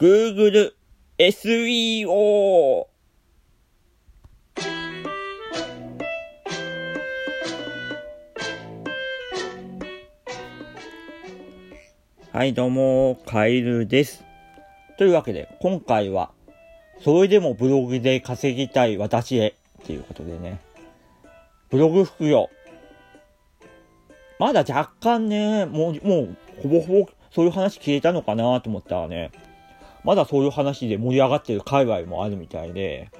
Google SEO はい、どうも、カエルです。というわけで、今回は、それでもブログで稼ぎたい私へ、っていうことでね、ブログ副業。まだ若干ね、もう、もう、ほぼほぼ、そういう話消えたのかなと思ったらね、まだそういう話で盛り上がってる界隈もあるみたいで、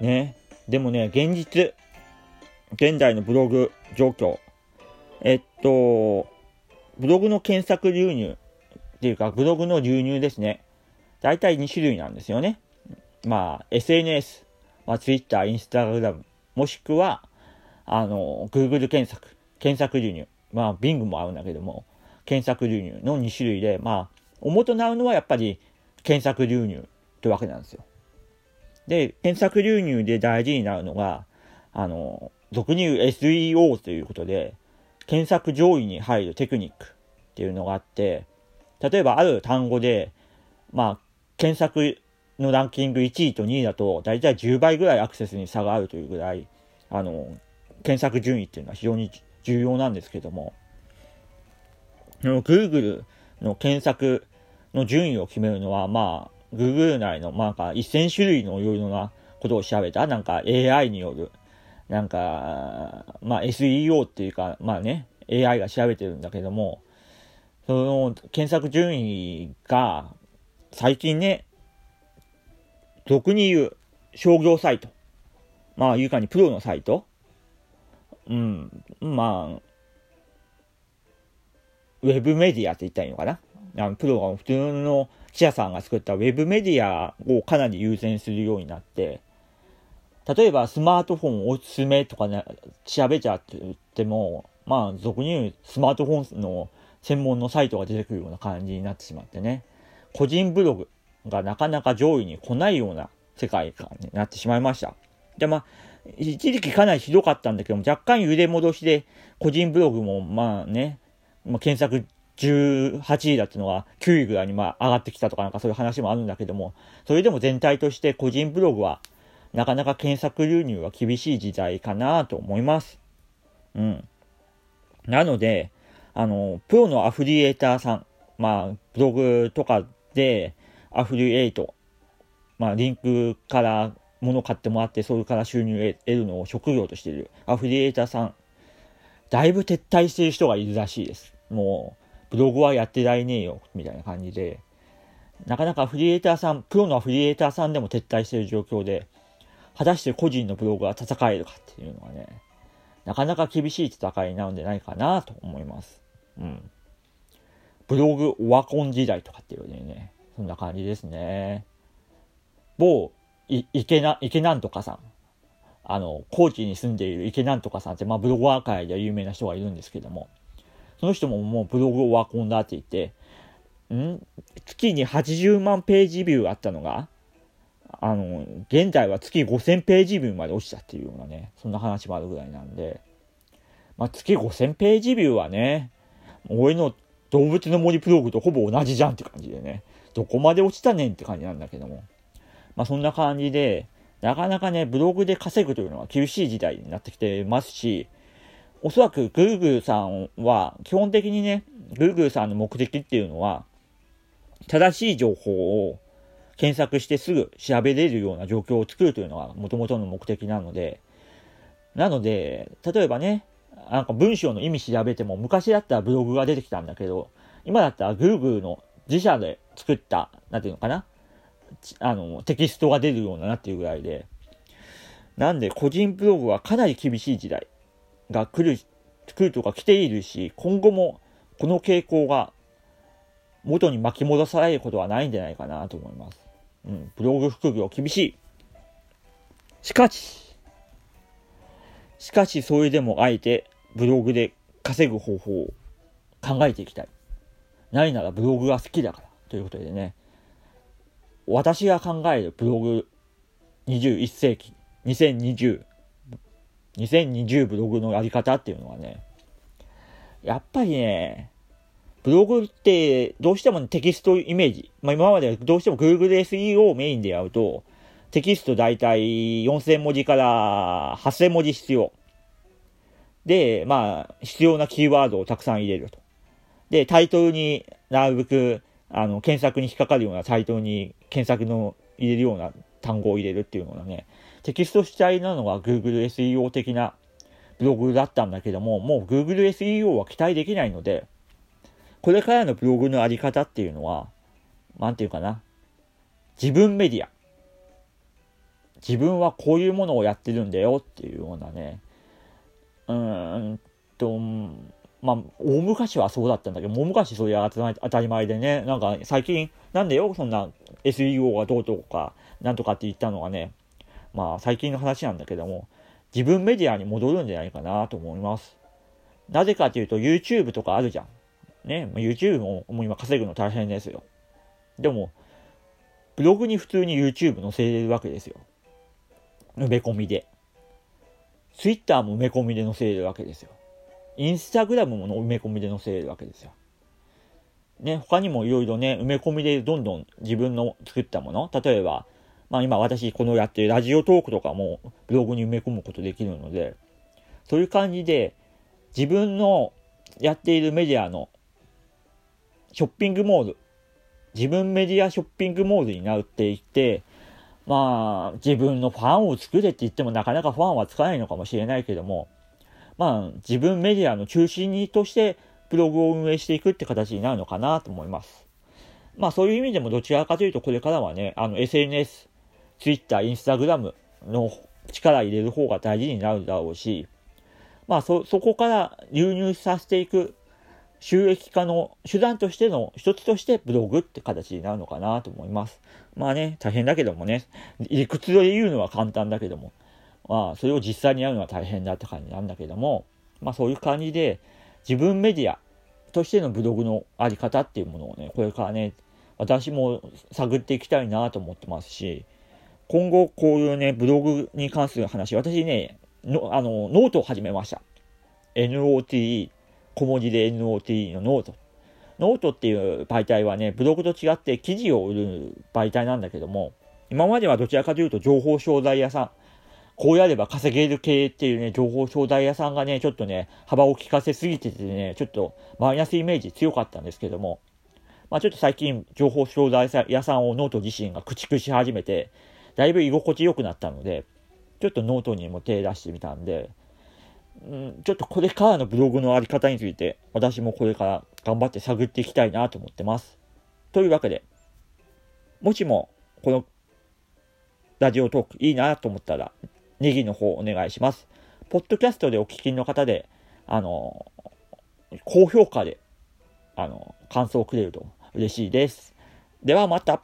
ね。でもね、現実、現代のブログ状況、えっと、ブログの検索流入っていうか、ブログの流入ですね。大体2種類なんですよね。まあ、SNS、まあ、Twitter、Instagram、もしくは、あの、Google 検索、検索流入。まあ、Bing も合うんだけども、検索流入の2種類で、まあ、主となるのはやっぱり検索流入ってわけなんですよ。で、検索流入で大事になるのが、あの、俗に言う SEO ということで、検索上位に入るテクニックっていうのがあって、例えばある単語で、まあ、検索のランキング1位と2位だと、だいたい10倍ぐらいアクセスに差があるというぐらい、あの、検索順位っていうのは非常に重要なんですけども、Google の検索の順位を決めるのは、まあ、Google 内の、まあ、なんか1000種類のいろいろなことを調べた、なんか AI による、なんか、まあ SEO っていうか、まあね、AI が調べてるんだけども、その検索順位が、最近ね、俗に言う商業サイト、まあいうかにプロのサイト、うん、まあ、ウェブメディアって言ったらいいのかな？あのプロが普通の記者さんが作ったウェブメディアをかなり優先するようになって、例えばスマートフォンおすすめとかね、調べちゃって言っても、まあ俗に言うスマートフォンの専門のサイトが出てくるような感じになってしまってね、個人ブログがなかなか上位に来ないような世界観になってしまいました。で、まあ、一時期かなりひどかったんだけども、若干揺れ戻しで、個人ブログもまあね、まあ、検索18位だっていうのが9位ぐらいにまあ上がってきたとかなんかそういう話もあるんだけども、それでも全体として個人ブログはなかなか検索流入は厳しい時代かなと思います。うん。なので、あの、プロのアフリエーターさん、まあ、ブログとかでアフリエイト、まあ、リンクから物買ってもらって、それから収入を得るのを職業としているアフリエーターさん、だいぶ撤退してる人がいるらしいです。もう、ブログはやってられねえよ、みたいな感じで、なかなかフリエーターさん、プロのフリエーターさんでも撤退してる状況で、果たして個人のブログが戦えるかっていうのはね、なかなか厳しい戦いなるんじゃないかなと思います。うん。ブログオワコン時代とかっていうね、そんな感じですね。某、い、池な、池なんとかさん。あの、高知に住んでいる池なんとかさんって、まあブロガー界では有名な人がいるんですけども、その人ももうブログオワコンだって言って、ん？月に80万ページビューあったのが、あの、現在は月5000ページビューまで落ちたっていうようなね、そんな話もあるぐらいなんで、まあ、月5000ページビューはね、俺の動物の森ブログとほぼ同じじゃんって感じでね、どこまで落ちたねんって感じなんだけども、まあそんな感じで、なかなかね、ブログで稼ぐというのは厳しい時代になってきてますし、おそらく Google さんは、基本的にね、Google さんの目的っていうのは、正しい情報を検索してすぐ調べれるような状況を作るというのが元々の目的なので、なので、例えばね、なんか文章の意味調べても、昔だったらブログが出てきたんだけど、今だったら Google の自社で作った、なんていうのかな、あの、テキストが出るようになっていうぐらいで、なんで個人ブログはかなり厳しい時代が来る、来るとか来ているし、今後もこの傾向が元に巻き戻されることはないんじゃないかなと思います。うん、ブログ副業厳しい。しかし、しかしそれでもあえてブログで稼ぐ方法を考えていきたい。何ならブログが好きだから。ということでね、私が考えるブログ21世紀、2020、2020ブログのやり方っていうのはね、やっぱりね、ブログってどうしてもテキストイメージ。まあ今までどうしても Google SEO をメインでやると、テキストだいたい4000文字から8000文字必要。で、まあ、必要なキーワードをたくさん入れると。で、タイトルになるべく、あの、検索に引っかかるようなタイトに検索の入れるような単語を入れるっていうのがね、テキスト主体なのが Google SEO 的なブログだったんだけども、もう Google SEO は期待できないので、これからのブログのあり方っていうのは、なんていうかな。自分メディア。自分はこういうものをやってるんだよっていうようなね。うーんと、まあ、大昔はそうだったんだけど、大昔それは当たり前でね、なんか最近、なんでよ、そんな SEO がどうとか、なんとかって言ったのがね、まあ最近の話なんだけども、自分メディアに戻るんじゃないかなと思います。なぜかというと YouTube とかあるじゃん。ね、YouTube ももう今稼ぐの大変ですよ。でも、ブログに普通に YouTube 載せれるわけですよ。埋め込みで。Twitter も埋め込みで載せれるわけですよ。Instagram も埋め込みで載せるわけですよ。ね、他にもいろいろね、埋め込みでどんどん自分の作ったもの、例えば、まあ今私このやってるラジオトークとかもブログに埋め込むことできるので、そういう感じで自分のやっているメディアのショッピングモール、自分メディアショッピングモールになっていって、まあ、自分のファンを作れって言ってもなかなかファンはつかないのかもしれないけども、まあ、自分メディアの中心にとしてブログを運営していくって形になるのかなと思います。まあそういう意味でもどちらかというとこれからはね、あの SNS、Twitter、Instagram の力入れる方が大事になるだろうし、まあそ、そこから流入させていく収益化の手段としての一つとしてブログって形になるのかなと思います。まあね、大変だけどもね、理屈で言うのは簡単だけども、まあそれを実際にやるのは大変だって感じなんだけども、まあそういう感じで自分メディアとしてのブログのあり方っていうものをね、これからね、私も探っていきたいなと思ってますし、今後こういうね、ブログに関する話、私ね、のあのノートを始めました。NOTE 小文字で NOTE のノート。ノートっていう媒体はね、ブログと違って記事を売る媒体なんだけども、今まではどちらかというと情報商材屋さん、こうやれば稼げる系っていうね、情報商材屋さんがね、ちょっとね、幅を利かせすぎててね、ちょっとマイナスイメージ強かったんですけども、まあちょっと最近、情報商材屋さんをノート自身が駆逐し始めて、だいぶ居心地良くなったので、ちょっとノートにも手出してみたんで、うん、ちょっとこれからのブログのあり方について、私もこれから頑張って探っていきたいなと思ってます。というわけで、もしも、このラジオトークいいなと思ったら、ネギの方お願いします。ポッドキャストでお聞きの方で、あの、高評価で、あの、感想をくれると嬉しいです。ではまた。